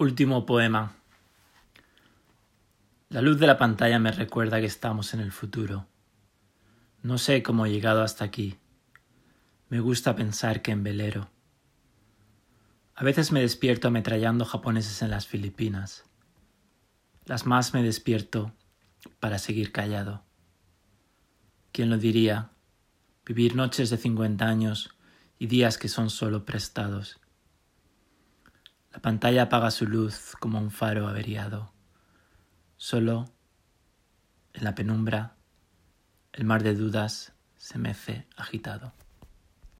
Último poema. La luz de la pantalla me recuerda que estamos en el futuro. No sé cómo he llegado hasta aquí. Me gusta pensar que en velero. A veces me despierto ametrallando japoneses en las Filipinas. Las más me despierto para seguir callado. ¿Quién lo diría? Vivir noches de cincuenta años y días que son solo prestados la pantalla apaga su luz como un faro averiado. Solo, en la penumbra, el mar de dudas se mece agitado.